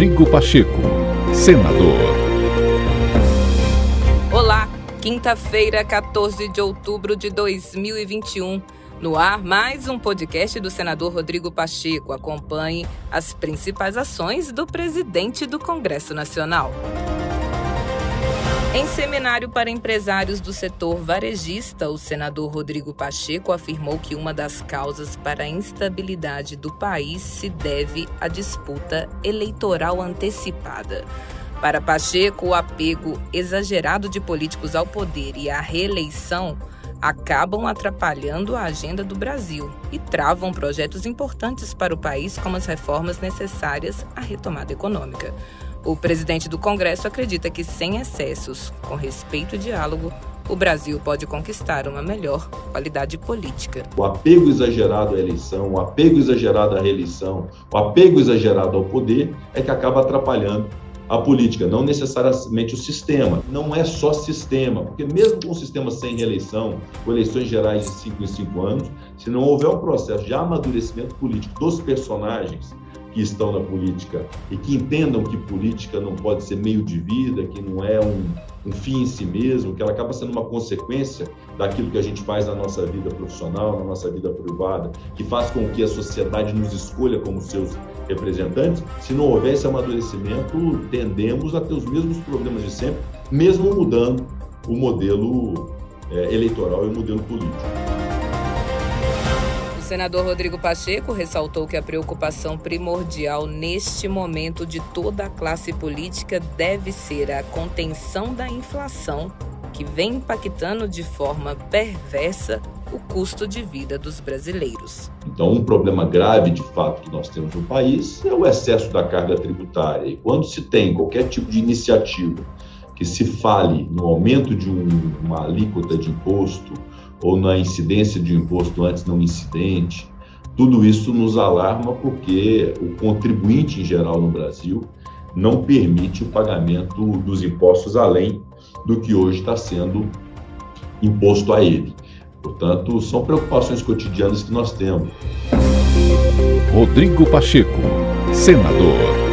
Rodrigo Pacheco, senador. Olá, quinta-feira, 14 de outubro de 2021. No ar, mais um podcast do senador Rodrigo Pacheco. Acompanhe as principais ações do presidente do Congresso Nacional. Em seminário para empresários do setor varejista, o senador Rodrigo Pacheco afirmou que uma das causas para a instabilidade do país se deve à disputa eleitoral antecipada. Para Pacheco, o apego exagerado de políticos ao poder e à reeleição acabam atrapalhando a agenda do Brasil e travam projetos importantes para o país, como as reformas necessárias à retomada econômica. O presidente do Congresso acredita que, sem excessos, com respeito e diálogo, o Brasil pode conquistar uma melhor qualidade política. O apego exagerado à eleição, o apego exagerado à reeleição, o apego exagerado ao poder é que acaba atrapalhando a política, não necessariamente o sistema. Não é só sistema, porque mesmo com um sistema sem reeleição, com eleições gerais de cinco em cinco anos, se não houver um processo de amadurecimento político dos personagens, que estão na política e que entendam que política não pode ser meio de vida, que não é um, um fim em si mesmo, que ela acaba sendo uma consequência daquilo que a gente faz na nossa vida profissional, na nossa vida privada, que faz com que a sociedade nos escolha como seus representantes. Se não houver esse amadurecimento, tendemos a ter os mesmos problemas de sempre, mesmo mudando o modelo é, eleitoral e o modelo político senador Rodrigo Pacheco ressaltou que a preocupação primordial neste momento de toda a classe política deve ser a contenção da inflação, que vem impactando de forma perversa o custo de vida dos brasileiros. Então, um problema grave de fato que nós temos no país é o excesso da carga tributária. E quando se tem qualquer tipo de iniciativa que se fale no aumento de um, uma alíquota de imposto, ou na incidência de imposto antes não incidente. Tudo isso nos alarma porque o contribuinte em geral no Brasil não permite o pagamento dos impostos além do que hoje está sendo imposto a ele. Portanto, são preocupações cotidianas que nós temos. Rodrigo Pacheco, senador.